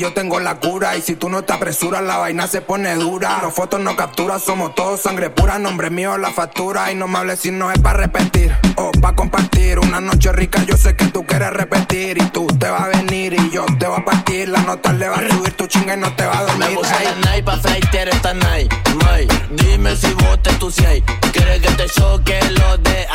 Yo tengo la cura. Y si tú no te apresuras, la vaina se pone dura. Los fotos no capturas, somos todos sangre pura. Nombre mío, la factura. Y no me hables si no es para repetir o para compartir. Una noche rica, yo sé que tú quieres repetir. Y tú te vas a venir y yo te voy a partir. La nota le va a subir tu chinga y no te va a dormir. Me puse la night pa' esta night. May. Dime si vos te entusias. Quieres que te choque lo de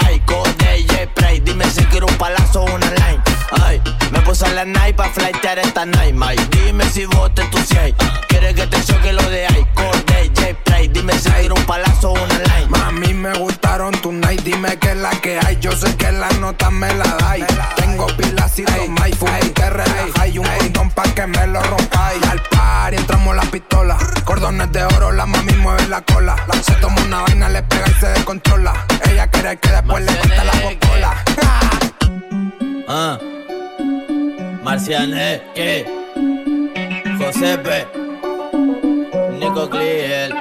la night pa' flightear esta night, May. Dime si vos te entusias. Quieres que te choque lo de Icor, de J-Play. Dime si quiero un palazo o una line. Mami, me gustaron tu night. Dime que es la que hay. Yo sé que la nota me la dais. Tengo pilas y toma y te relaja. Y un condón pa' que me lo rompáis. Al par y entramos la pistola. Cordones de oro, la mami mueve la cola. Se toma una vaina, le pega y se descontrola. Ella quiere que después le corte la bocola. Ah. Marciané, ¿qué? Josepe, Nico Clear,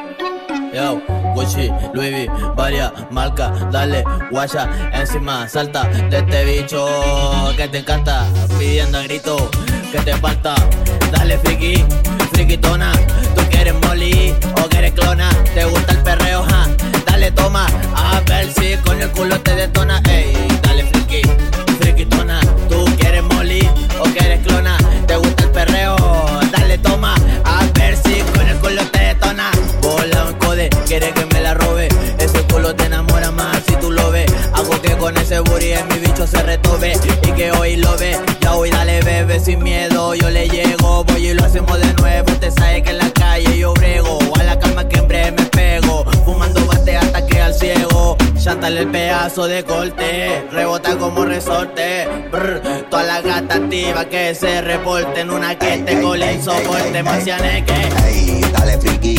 yo, Gucci, Louis V, varias marcas, dale, guaya, encima, salta de este bicho que te encanta, pidiendo a grito que te falta, dale friki, frikitona, tú quieres molly o quieres clona, te gusta el perreo, ja, dale toma, a ver si con el culo te detona, ey, dale friki, frikitona, con ese booty en mi bicho se retobe. Y que hoy lo ve. Ya hoy dale bebé sin miedo. Yo le llego, voy y lo hacemos de nuevo. Te sabe que en la calle yo brego. A la calma que en breve me pego. Fumando bate hasta que al ciego. Chátale el pedazo de corte, rebota como resorte. Brr, toda la gata activa que se reporten una que te cole soporte que Ey, dale friki,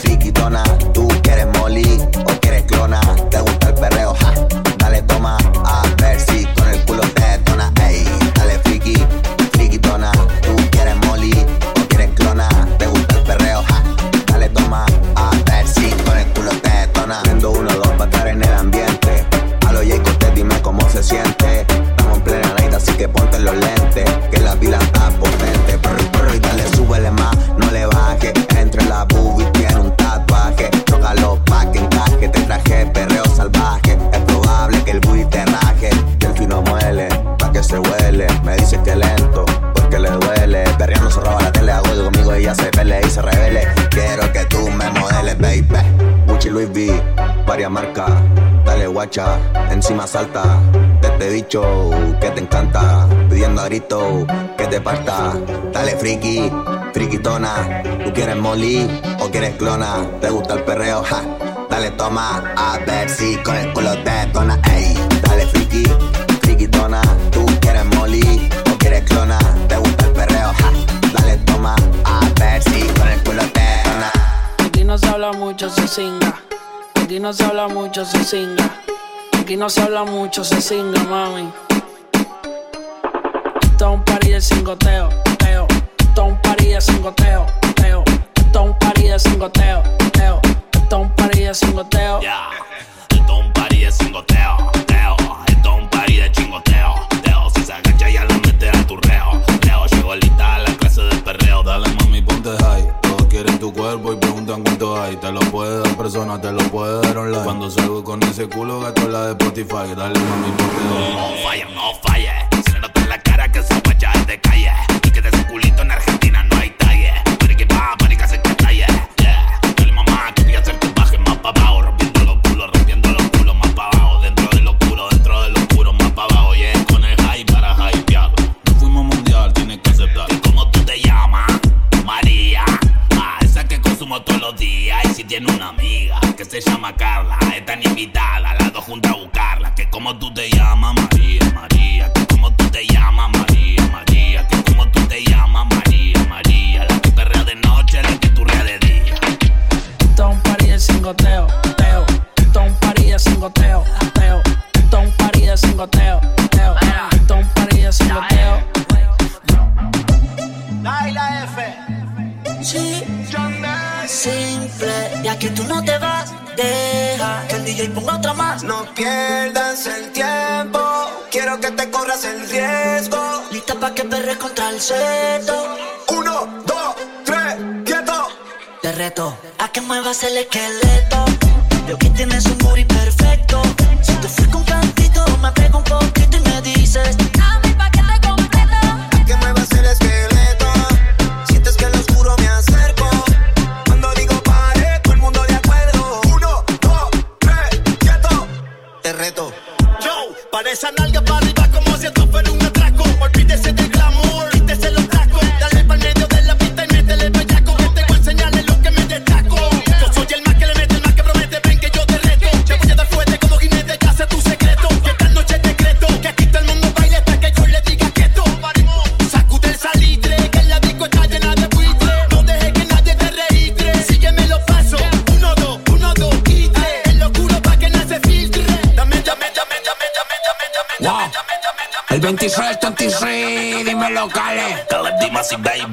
frikitona. Tú quieres molly o quieres clona. Te gusta el perreo, ja. Dale toma, Varias marcas, dale guacha, encima salta, de este bicho que te encanta, pidiendo a grito que te parta, dale friki, friquitona, tú quieres molly o quieres clona, te gusta el perreo, ja, dale toma, a ver si con el culo te tona, ey, dale friki, friquitona, tú quieres molly o quieres clona, te gusta el perreo, ja, dale toma, a ver si con el culo te tona. Aquí no se habla mucho, se singa. Aquí no se habla mucho, se singa. Aquí no se habla mucho, se singa, mami. Esto es un party de cingoteo, teo. Esto es un party de cingoteo, teo. Esto es un party de cingoteo, teo. Esto es un party de cingoteo. Yeah. Esto es un party de cingoteo. Ahí te lo puede dar persona, te lo puede dar online. Cuando salgo con ese culo, gato en la de Spotify. Dale mami, porque No falla, no falla. Se nota en la cara que se vaya de calle. se llama Carla, es tan invitada corras el riesgo. Lista pa' que perres contra el seto. Uno, dos, tres, quieto. Te reto a que muevas el esqueleto. Veo que tienes un booty, Kalau di masih baik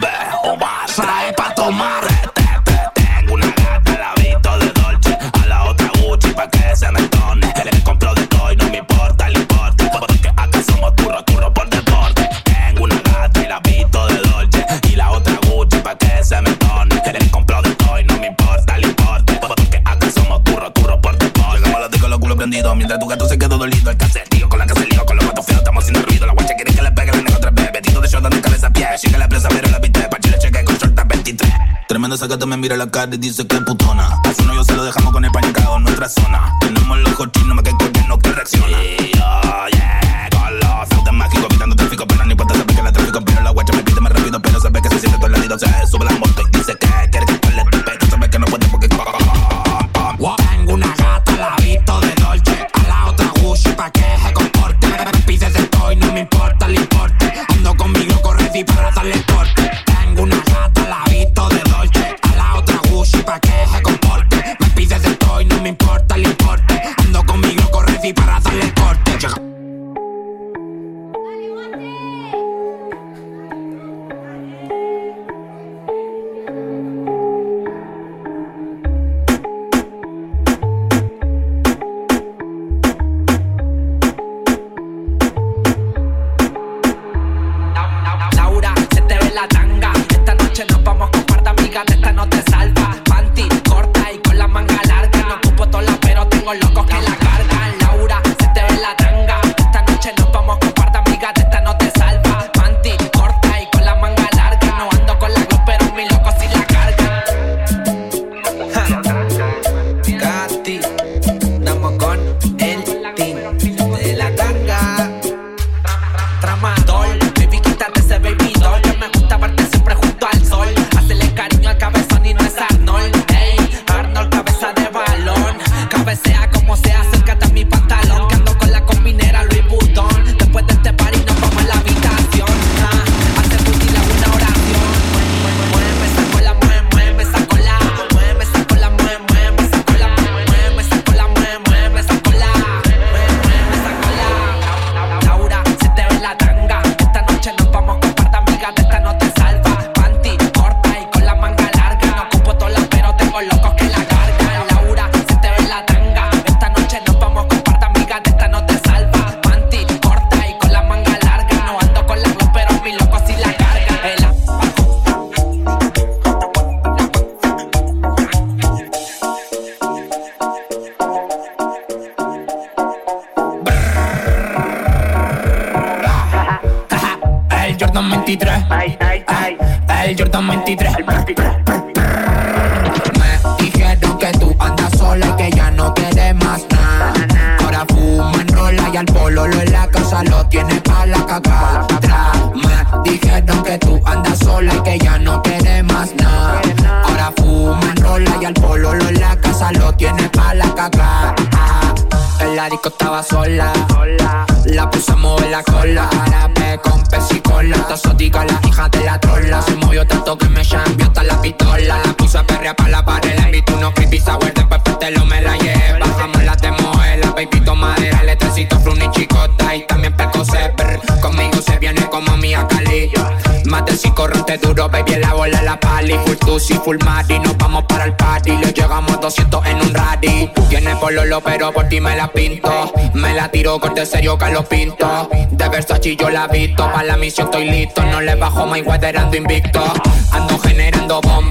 Esa que me mira la cara y dice que es putona. A su novio se lo dejamos con el panicado en nuestra zona. Tenemos los cochinos, me que no que reacciona. Y yo llego, los autos mágicos, evitando tráfico. Pero no importa saber que la tráfico, pero la guacha me pide más rápido. Pero sabe que se siente todo el latido, se sube la moto y dice Por ti me la pinto, me la tiro corte serio Carlos Pinto. De Versace yo la visto, para la misión estoy listo. No le bajo my weather, ando invicto. Ando generando bombas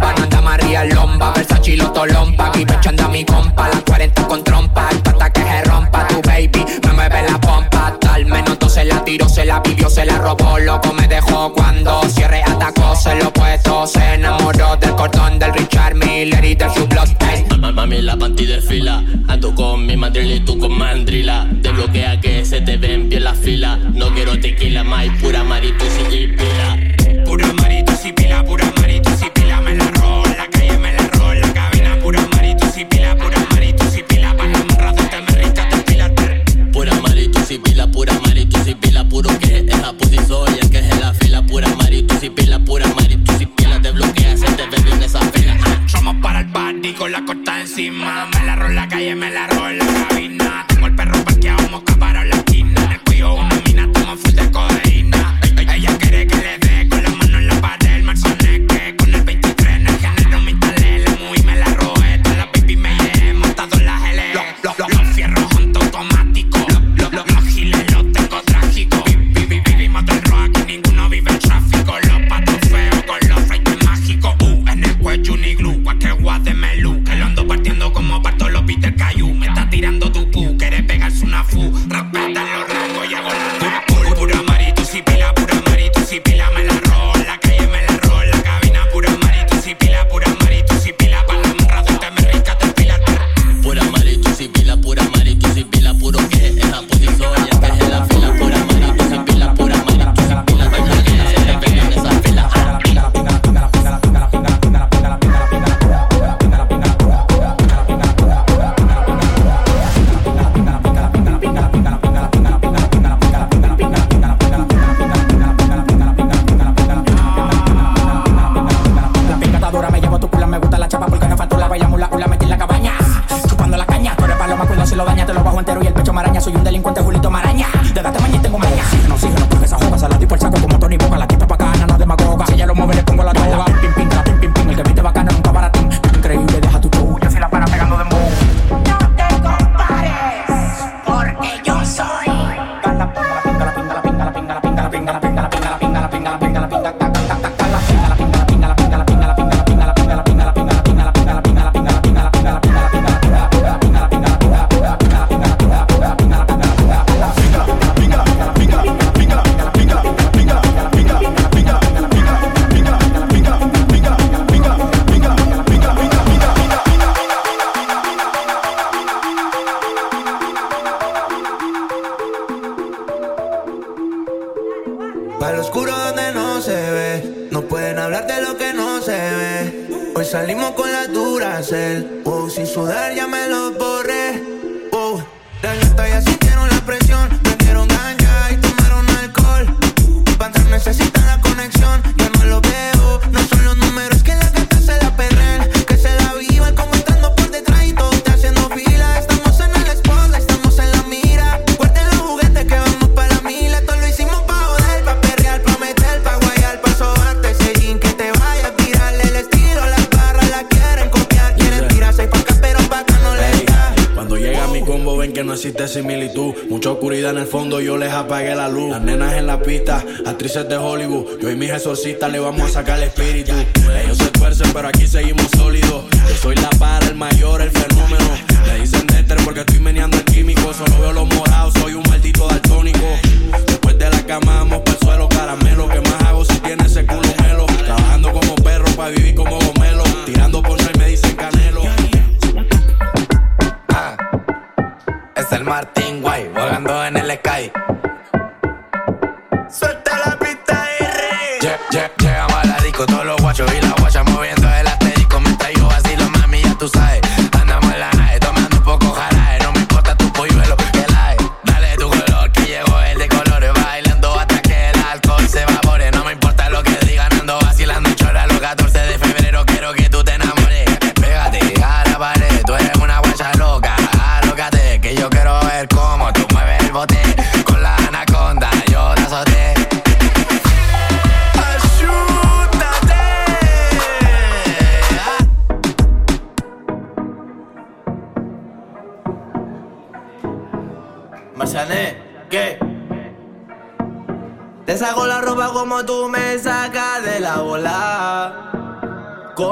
night. Would similitud. Mucha oscuridad en el fondo, yo les apagué la luz. Las nenas en la pista, actrices de Hollywood. Yo y mis exorcistas le vamos a sacar el espíritu. Ellos se tuercen, pero aquí seguimos sólidos. Yo soy la para, el mayor, el fenómeno. Le dicen Dexter porque estoy meneando el químico. Solo veo los morados, soy un maldito daltónico. Después de la cama, vamos para el suelo, caramelo. ¿Qué más hago si tiene ese culo melo? Trabajando como perro para vivir como El Martín, guay, volando en el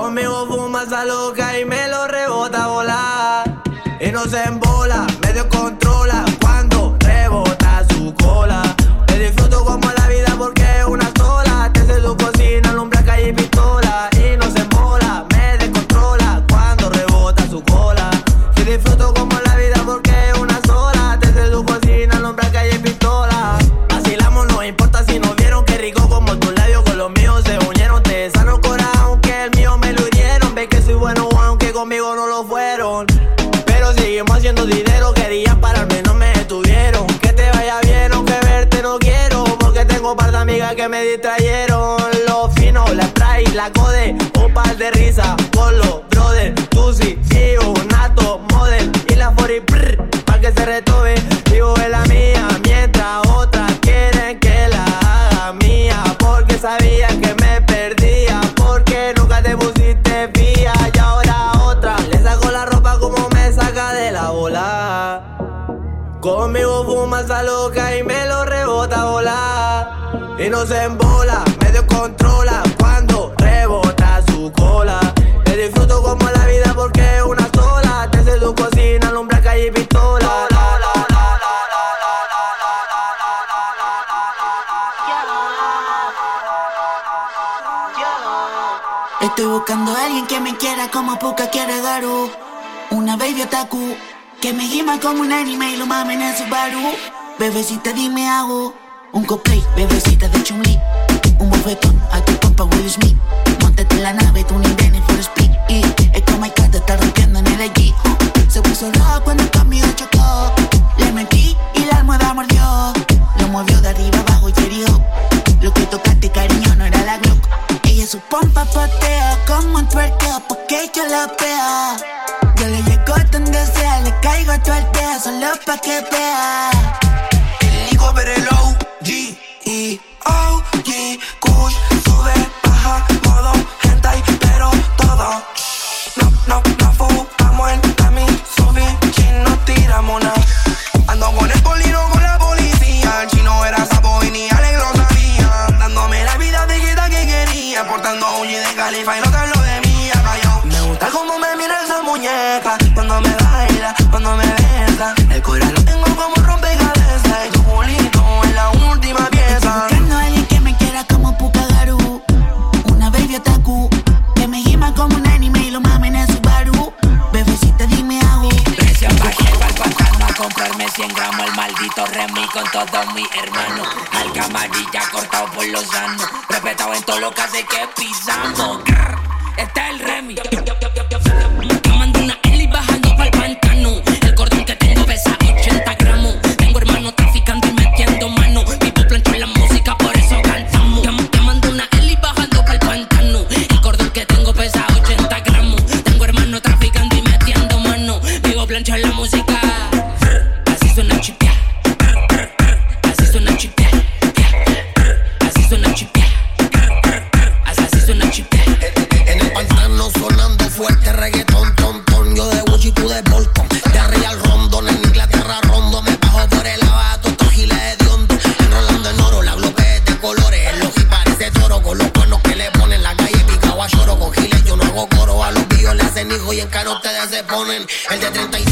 Conmigo fuma, esa loca y me lo rebota a volar. Y no se embola. la code, un par de risa, polo, brother, tusi, tío, nato, model. Y la fori brr, para que se retobe, vivo en la mía, mientras otras quieren que la haga mía, porque sabía que me perdía, porque nunca te pusiste vía y ahora otra le saco la ropa como me saca de la bola. Conmigo fuma esa loca y me lo rebota a volar. Y no se embola, Estoy buscando a alguien que me quiera como Puka quiere Garu. Una baby otaku que me gima como un anime y lo mamen en su baru. Bebecita, dime hago un cosplay, bebecita de Chumli. Un bofetón a tu compa Will Smith. Montate en la nave, tú ni viene for speed. Y es como el cat está rompiendo en el allí. Se puso rojo cuando el cambio chocó. Le metí y la almohada mordió. Lo movió de arriba abajo y herido. Lo que tocaste, cariño, no era la Glock. Ella su pompa patea como un tuerqueo porque yo la pea. Yo le llego donde sea, le caigo a tu solo pa' que vea. El hijo ver el G E O G Kush sube baja modo hentai pero todo no no con todos mis hermanos. Al camarilla cortado por los sanos. Respetado en todo lo que hace que pisamos. Este es el remi. El de 35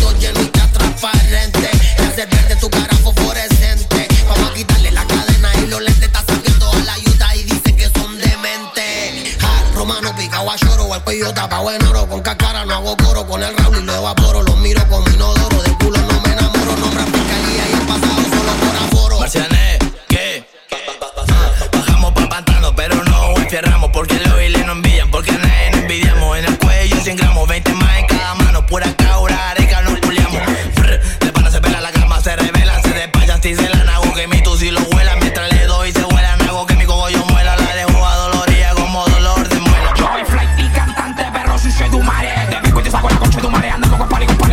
go party, go party.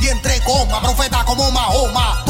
Y entre coma, profeta como Mahoma.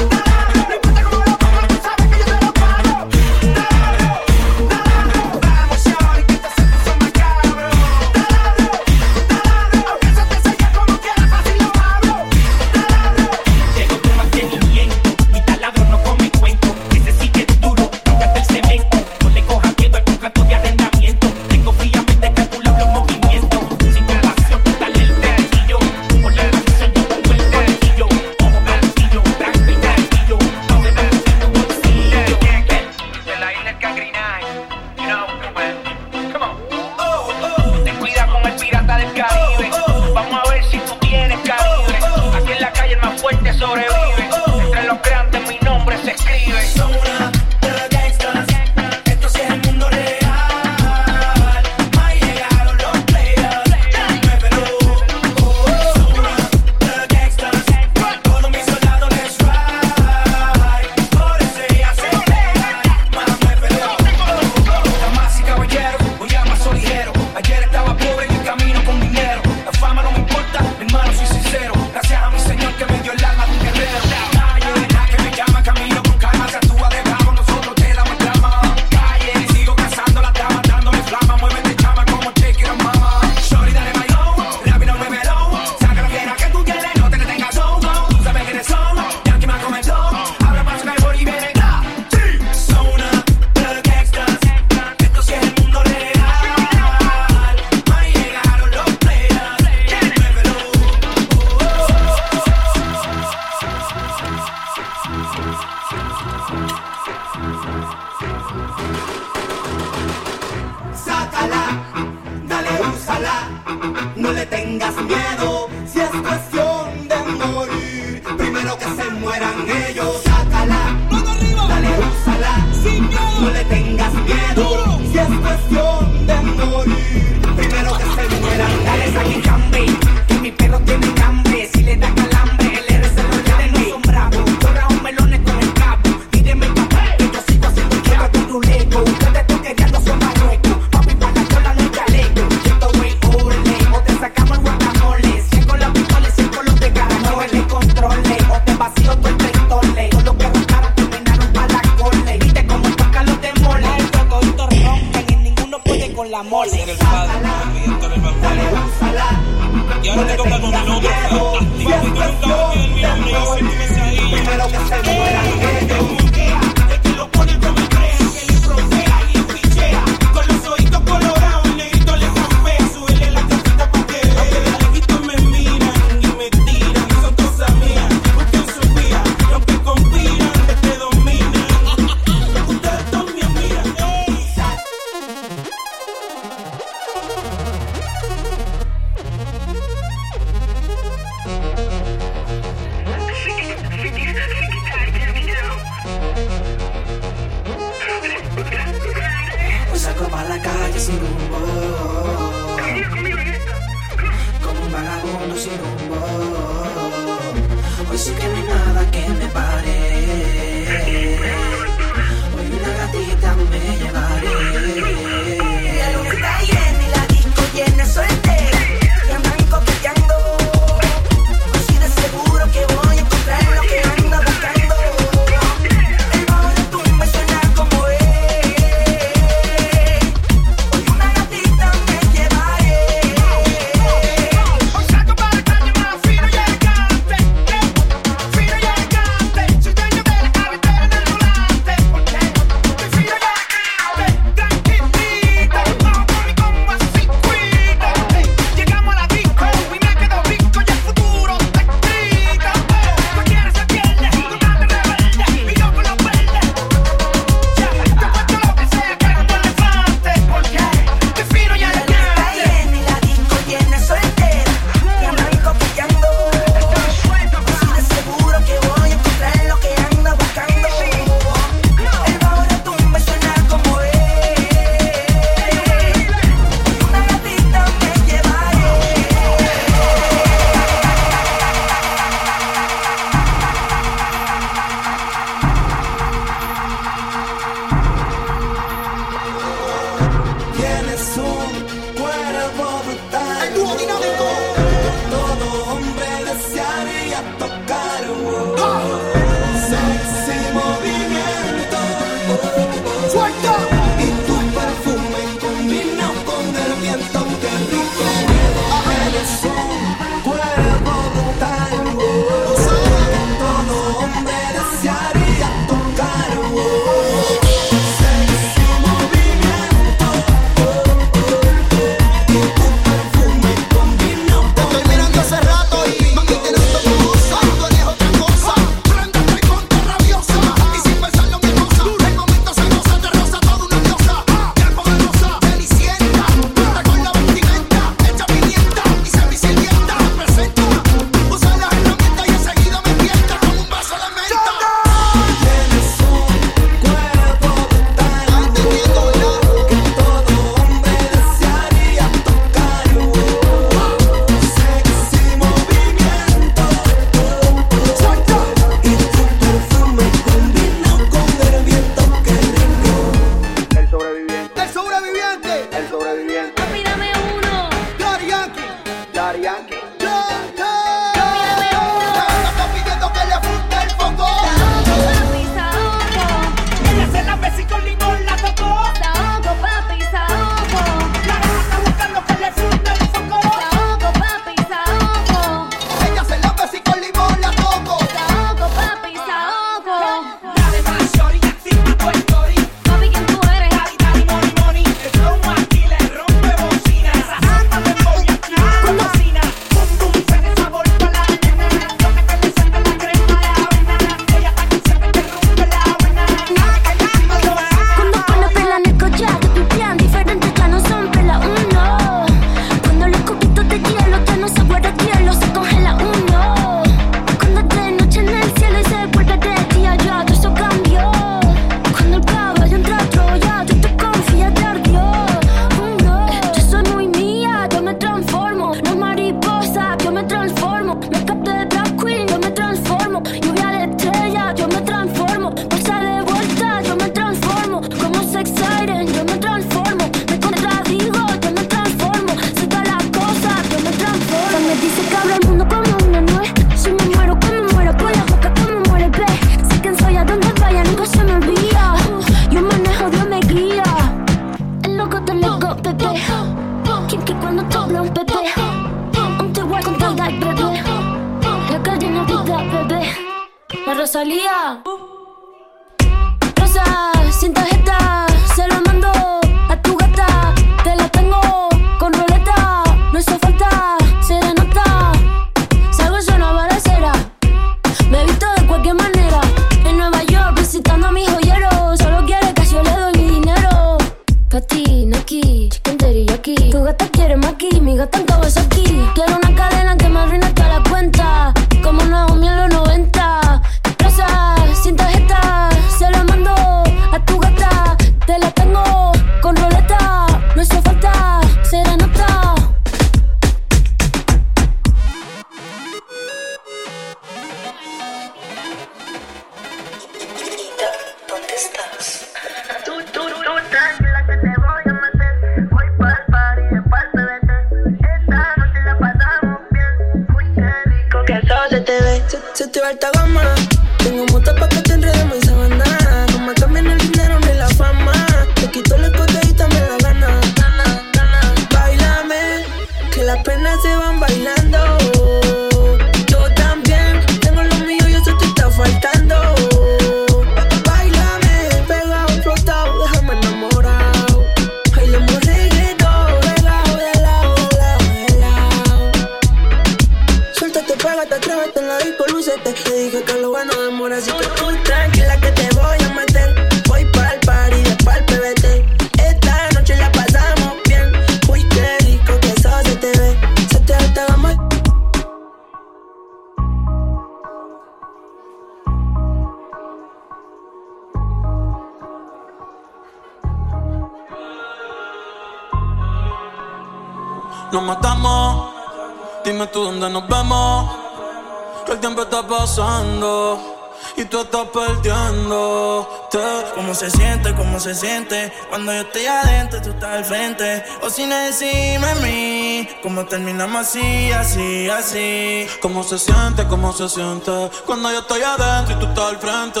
O si no decime a mí, cómo terminamos así, así, así. Cómo se siente, cómo se siente, cuando yo estoy adentro y tú estás al frente.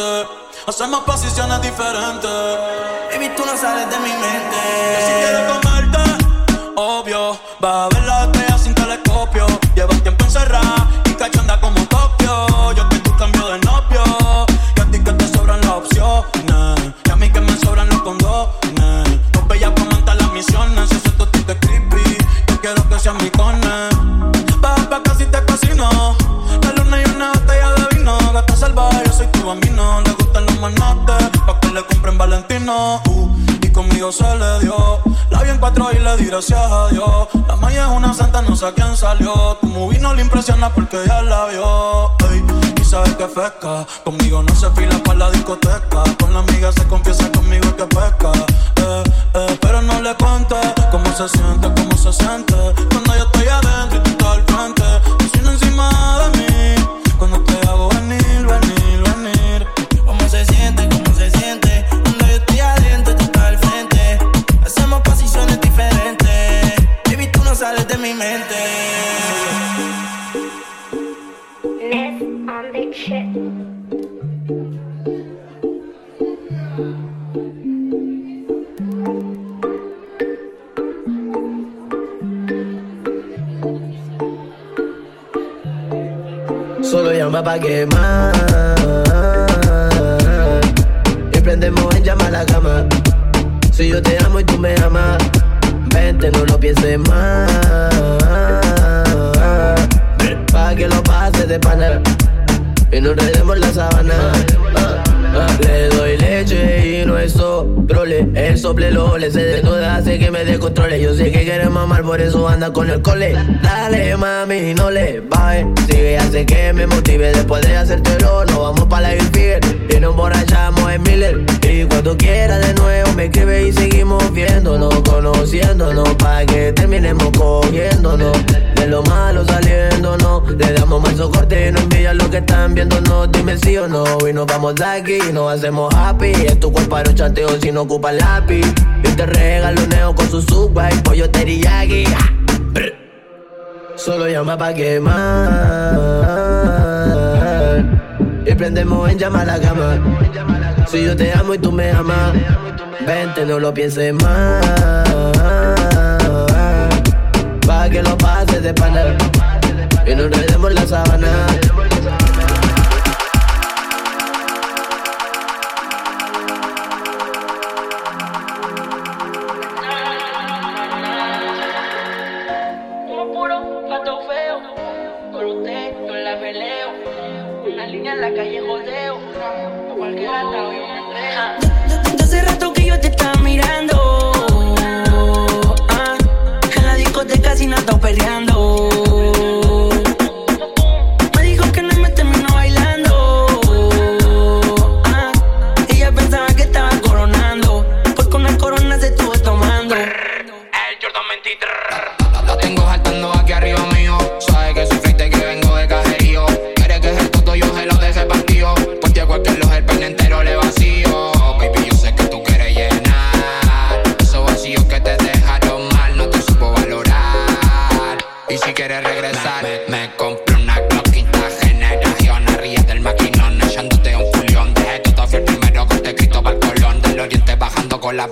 Hacemos posiciones diferentes. Baby, tú no sales de mi mente. Yo si quiero comerte, obvio, va a verla gracias a Dios. La Maya es una santa, no sé a quién salió. Tu movie no le impresiona porque ya la vio. Y sabes que pesca. Conmigo no se fila para la discoteca. Con la amiga se confiesa conmigo que pesca. Eh, eh, pero no le cuente cómo se siente, cómo se siente quemar anda con el cole. Dale, mami, no le bajes. Sigue, hace que me motive. Después de hacértelo, nos vamos para la Figure. Y nos emborrachamos en Miller. Y cuando quiera de nuevo, me escribe y seguimos viéndonos, conociéndonos. Pa' que terminemos cogiéndonos. De lo malo saliéndonos. Le damos más socorte y no envidia lo que están viéndonos. Dime sí o no. Y nos vamos de aquí, nos hacemos happy. Es tu cuerpo para un chateo si no ocupa el lápiz. Y te regalo un neo con su subway, pollo teriyaki. ¡Ah! Solo llama pa' quemar. Y prendemos en llama la cama. Si yo te amo y tú me amas, vente, no lo pienses más. Pa' que lo pases de pana. Y nos demos la sabana.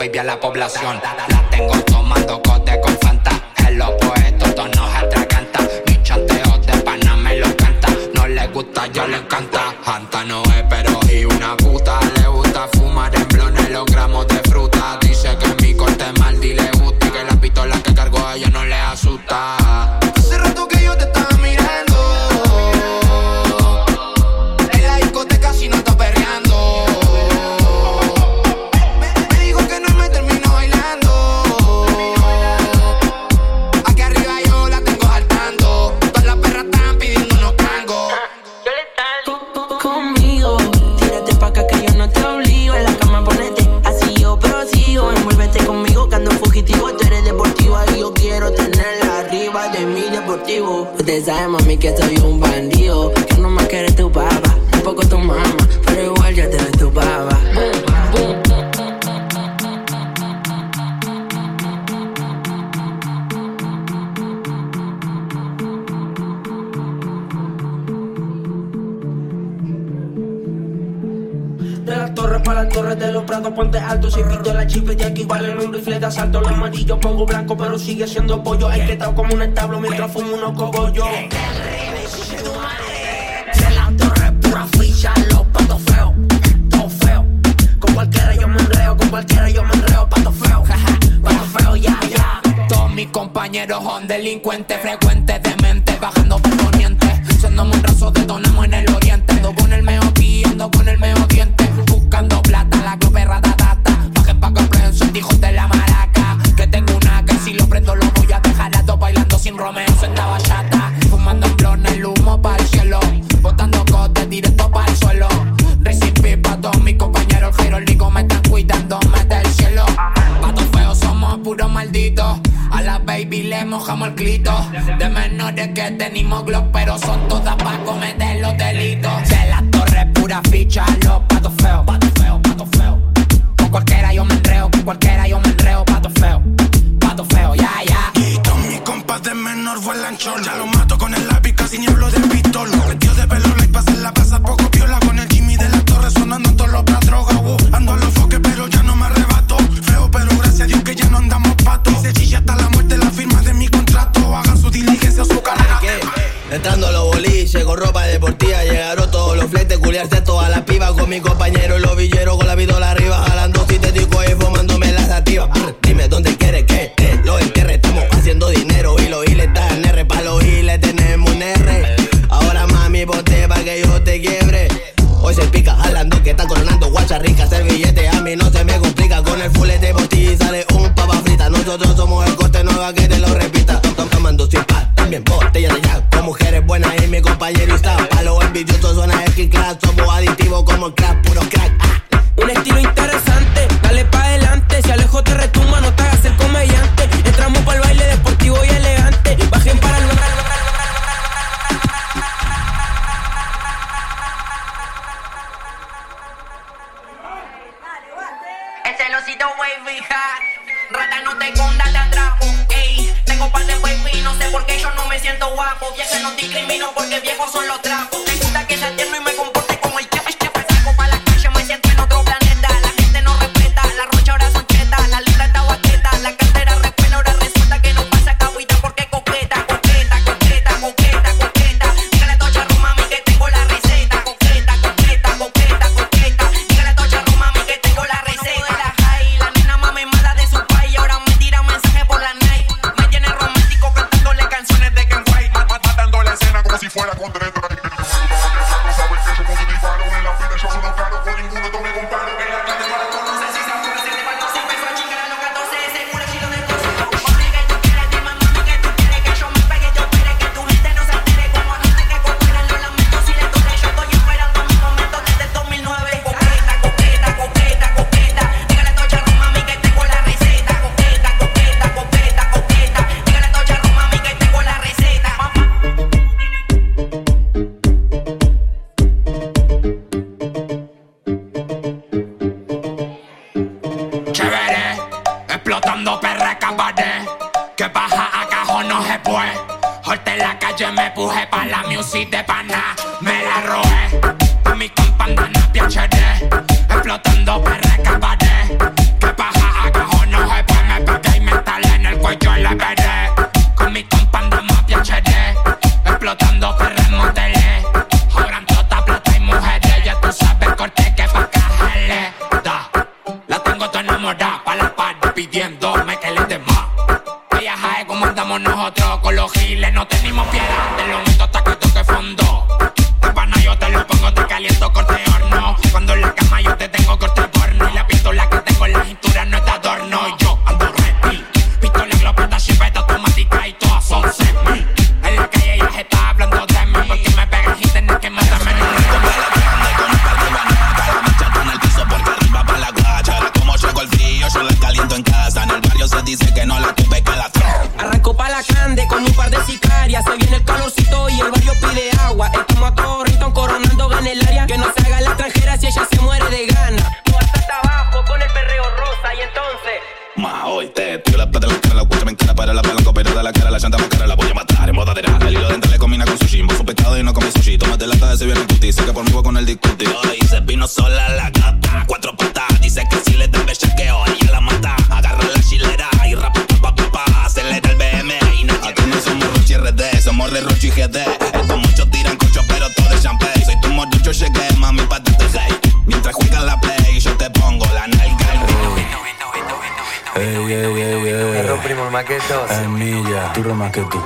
baby, a la población. pero sigue siendo pollo. Hay que estar como un establo mientras fumo unos cogollos. De la torre pura ficha, los patos feos, todo feo. Con cualquiera yo me enreo, con cualquiera yo me enreo, pato feo, jaja, pato feo, ya, ya. Todos mis compañeros son delincuentes frecuentes Entrando a los bolis, llegó ropa deportiva, llegaron todos los fletes, culiarse a todas las pibas con mi compañero, los villeros con la vidola arriba, jalando sintetico y fumándome las activas. Envidioso suena el kick clap, somos como el crack, puro crack. que tú.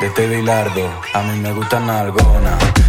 De Teddy Lardo, a mí me gustan algunas.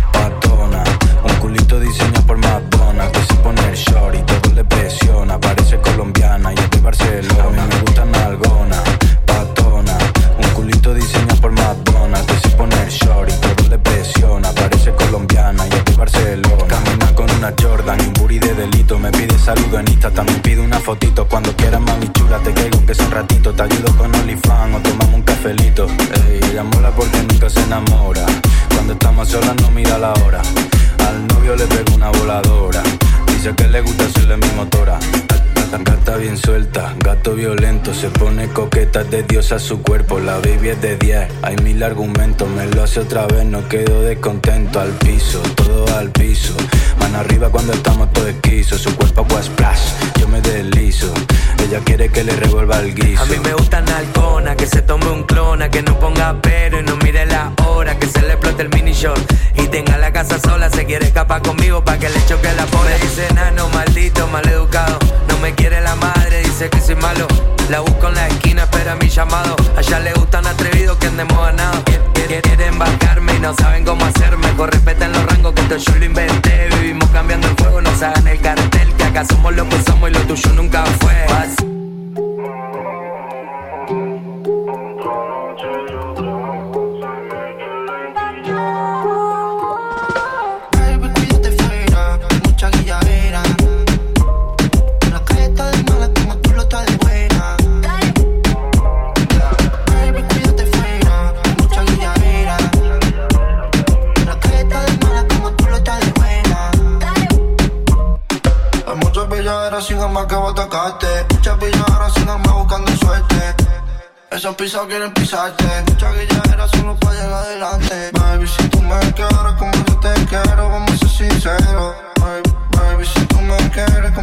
De Dios a su cuerpo, la baby es de 10. Hay mil argumentos, me lo hace otra vez, no quedo descontento. Al piso, todo al piso. Mano arriba cuando estamos todo esquizo. Su cuerpo agua splash, yo me deslizo. Ella quiere que le revuelva el guiso. A mí me gustan halconas, que se tome un clona, que no ponga pero y no mire la hora, que se le explote el mini short. Y tenga la casa sola, se quiere escapar conmigo para que le choque la pobre. Dice nano, maldito, maleducado. No me quiere la madre, dice que soy malo. La busco en la esquina, espera mi llamado. Allá le gustan atrevidos que andemos ganados. Quieren embarcarme y no saben cómo hacer. Mejor respeten los rangos que esto yo lo inventé. Vivimos cambiando el juego, nos hagan el cartel. Que acá somos lo que somos y lo tuyo nunca fue. que vos tocaste. Muchas pillaras sin buscando suerte. Esos pisos quieren pisarte. Muchas guilladeras solo para llegar adelante. Baby, si tú me quieres como yo te quiero, vamos a ser sinceros. Baby, baby, si tú me quieres como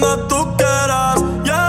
Cuando tú quieras, yeah,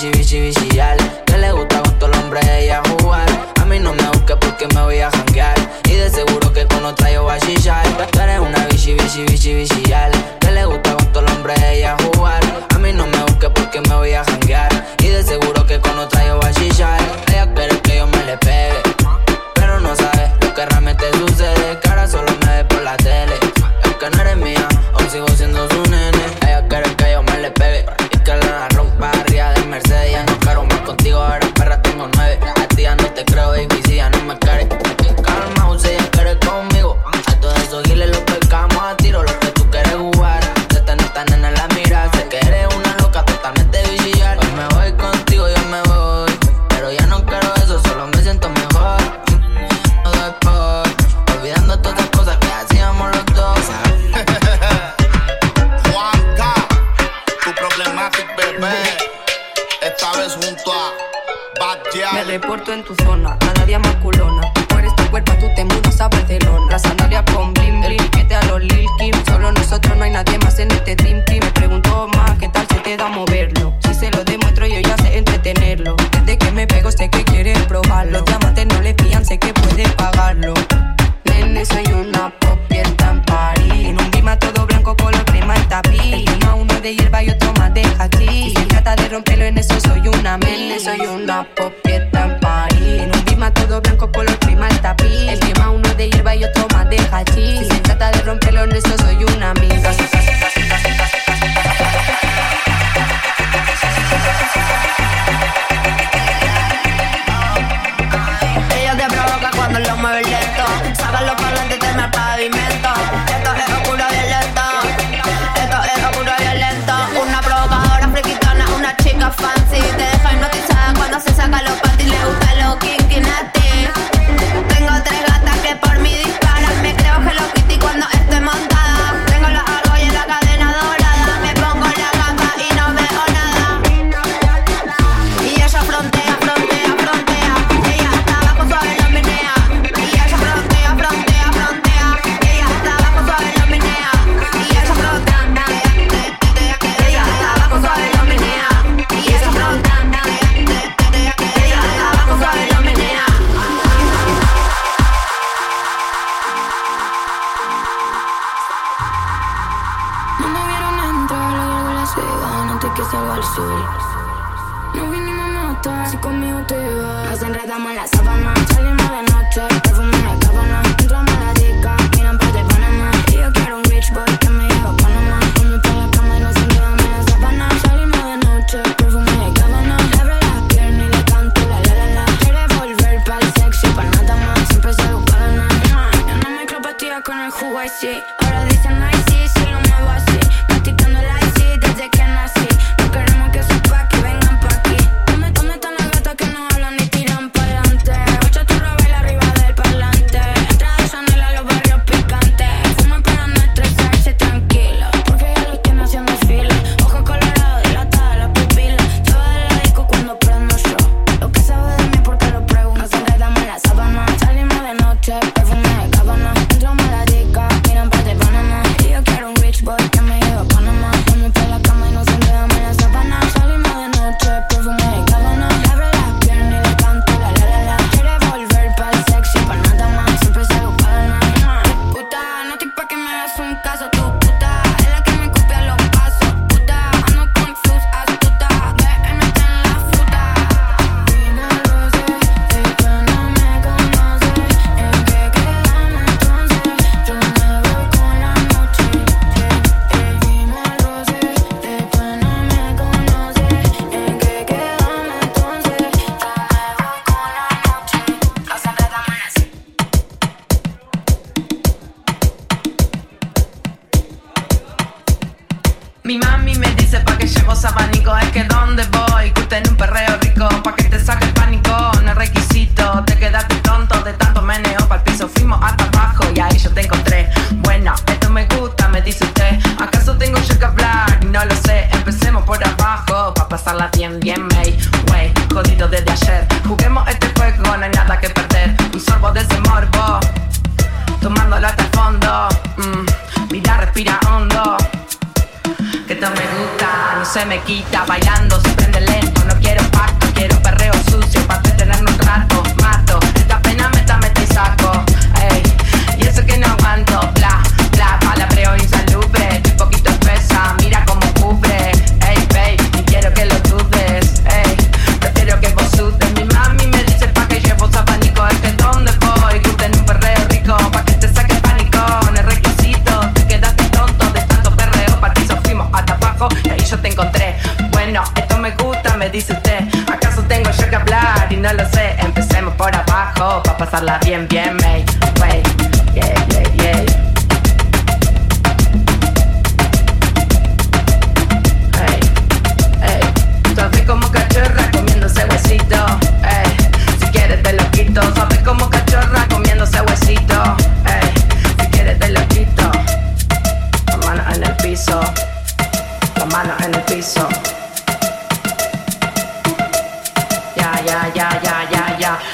bici, bici, bicial. Que le gusta junto al hombre ella jugar. A mí no me busques porque me voy a janguear. Y de seguro que con otra yo voy a chillar. Tú eres una bici, bici, bici, bicial. Que le gusta junto al hombre de ella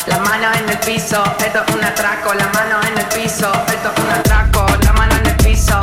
La mano en el piso, esto es un atraco. La mano en el piso, esto es un atraco. La mano en el piso,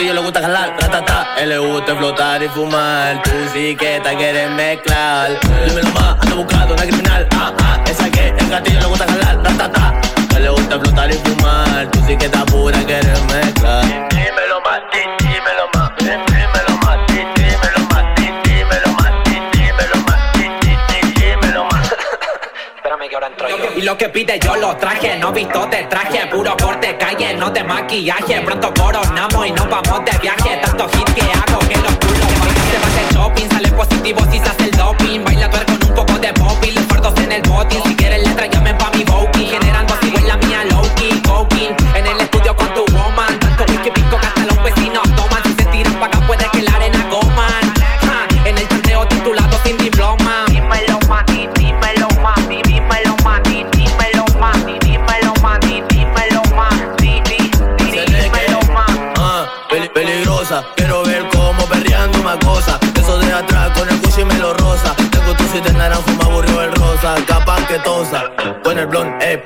ellos les gusta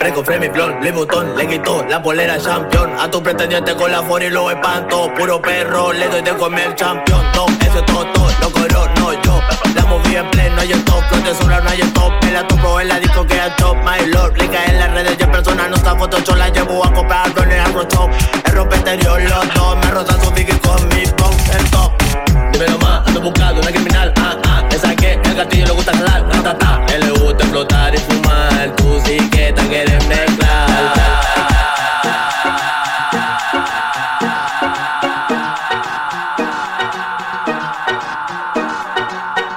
blond, eh, preco, frame, blond, Louis Vuitton, le quitó la polera champion. A tu pretendiente con la furia y lo espanto. Puro perro, le doy de comer champion. No, eso es todo, todo, lo color, no yo. La moví en pleno, hay el top, flote sola, no hay top. Me la topo en la disco que es top, my lord. Rica en las redes, yo persona no está foto, yo la llevo a comprar con el arroz top. El rompe exterior, los dos, me rozan su pique con mi pop, el top. Dímelo más, ando buscando una criminal, ah, ah. Esa que el gatillo le gusta jalar, ta, ta, ta. Él le gusta explotar y fumar, te quieres mezclar.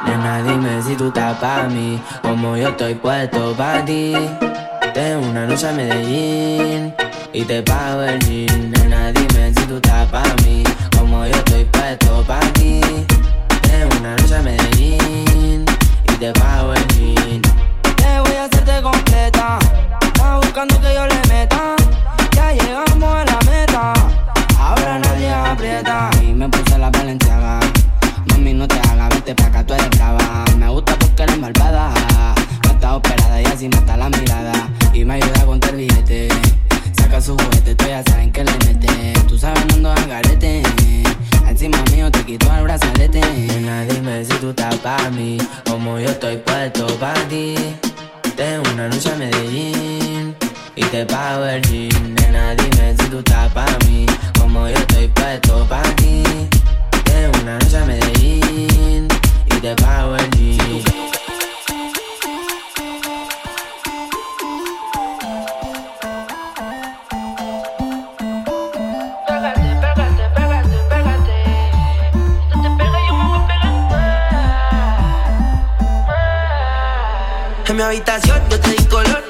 Nena, dime si tú estás pa' mí, como yo estoy puesto pa' ti. Tengo una noche a Medellín y te pago el jean. Nena, dime si tú estás pa' mí, como yo estoy puesto pa' ti. Tengo una noche a Medellín y te pago buscando que yo le meta. Ya llegamos a la meta. Ahora nadie aprieta. Y me puse la valenciaga. Mami, no te hagas, vete pa' acá, tú eres brava. Me gusta porque eres malvada. No está operada y así mata la mirada. Y me ayuda a contar billete. Saca su juguete, tú ya saben que le mete. Tú sabes, no ando garete. Encima mío te quito el brazalete. Nena, dime si tú estás pa' mí. Como yo estoy puesto pa' ti. Tengo una noche a Medellín. Y te pago el jean. Nena, dime si tú estás pa' mí. Como yo estoy puesto pa' ti. Tengo una noche a Medellín. Y te pago el jean. En mi habitación yo te di color,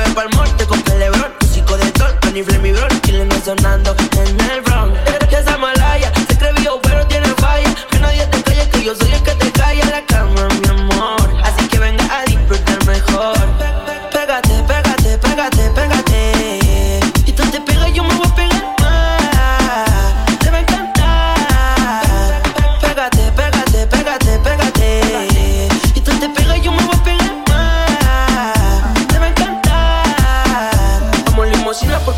llevé pa'l mall, te compré Lebron, músico de sol, Tony Flemmy Bron, Chile no sonando en el Bronx. Que esa malaya se cree pero tiene falla, que nadie te calle, que yo soy el que te calla la cama, mi amor.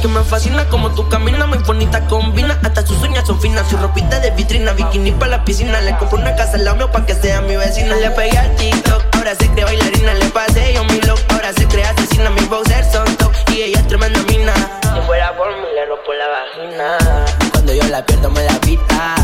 Porque me fascina como tú caminas, muy bonita combina. Hasta sus uñas son finas, su ropita de vitrina, bikini para la piscina. Le compro una casa al lado mío pa' que sea mi vecina. Le pegué al TikTok, ahora se cree bailarina. Le pasé yo mi look, ahora se cree asesina. Mis bowsers son top y ella es tremenda mina. Si fuera por mí, le rompo la vagina. Cuando yo la pierdo me la pita.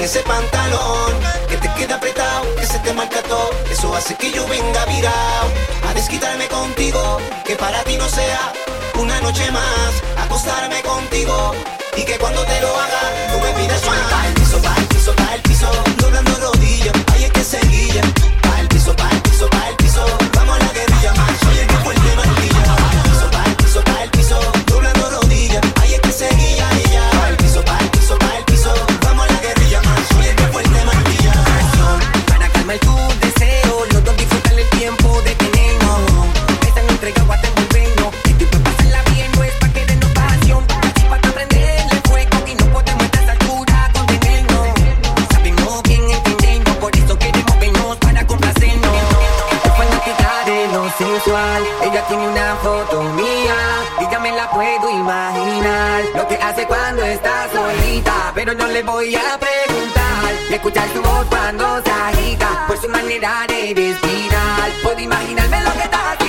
Ese pantalón que te queda apretado, que se te marca todo. Eso hace que yo venga virado a desquitarme contigo. Que para ti no sea una noche más acostarme contigo. Y que cuando te lo haga, tú me pidas más. Piso, pa' el piso, pa' el piso. Doblando rodillas, pero no le voy a preguntar. Y escuchar su voz cuando se agita Por su manera de respirar Puedo imaginarme lo que está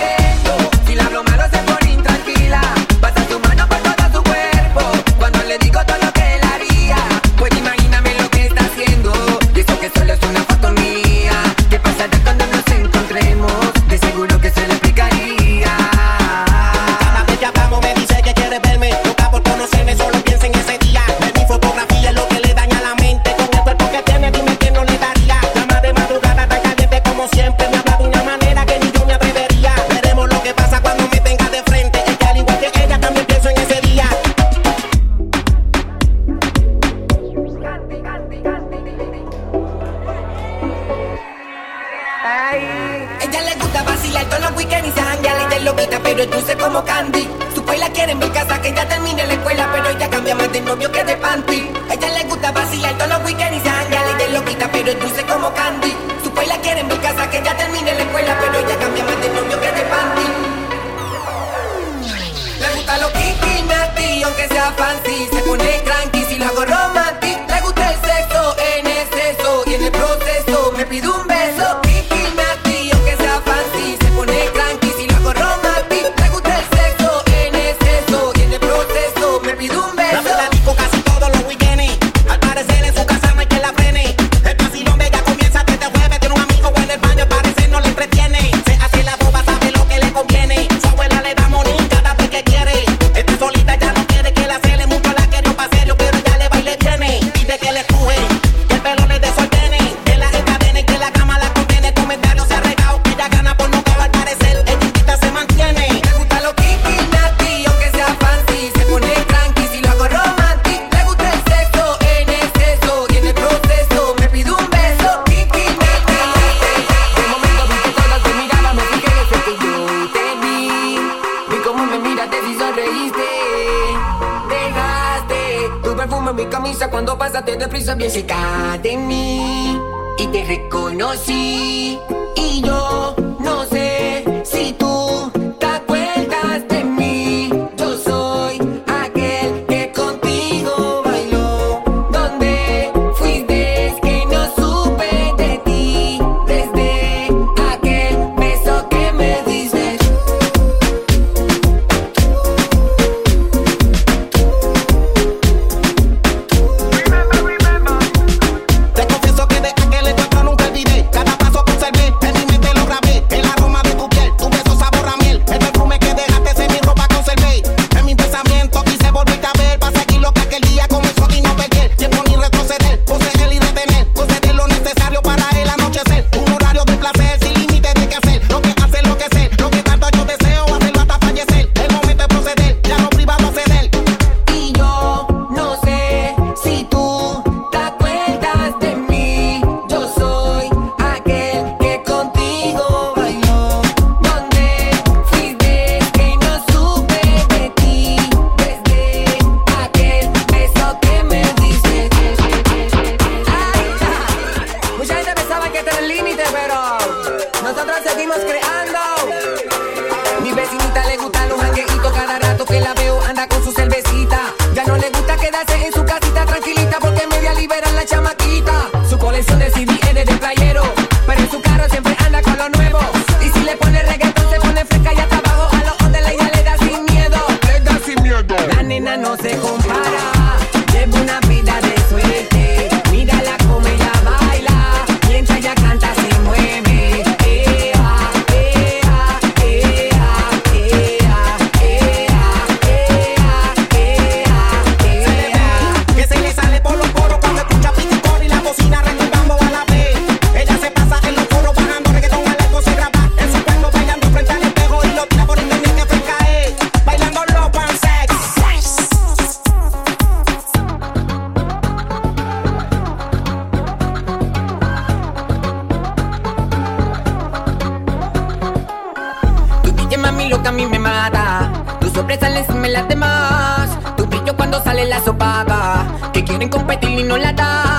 nada. Tu sobresale encima de las demás. Tu brillo cuando sale la sopaga. Que quieren competir y no la da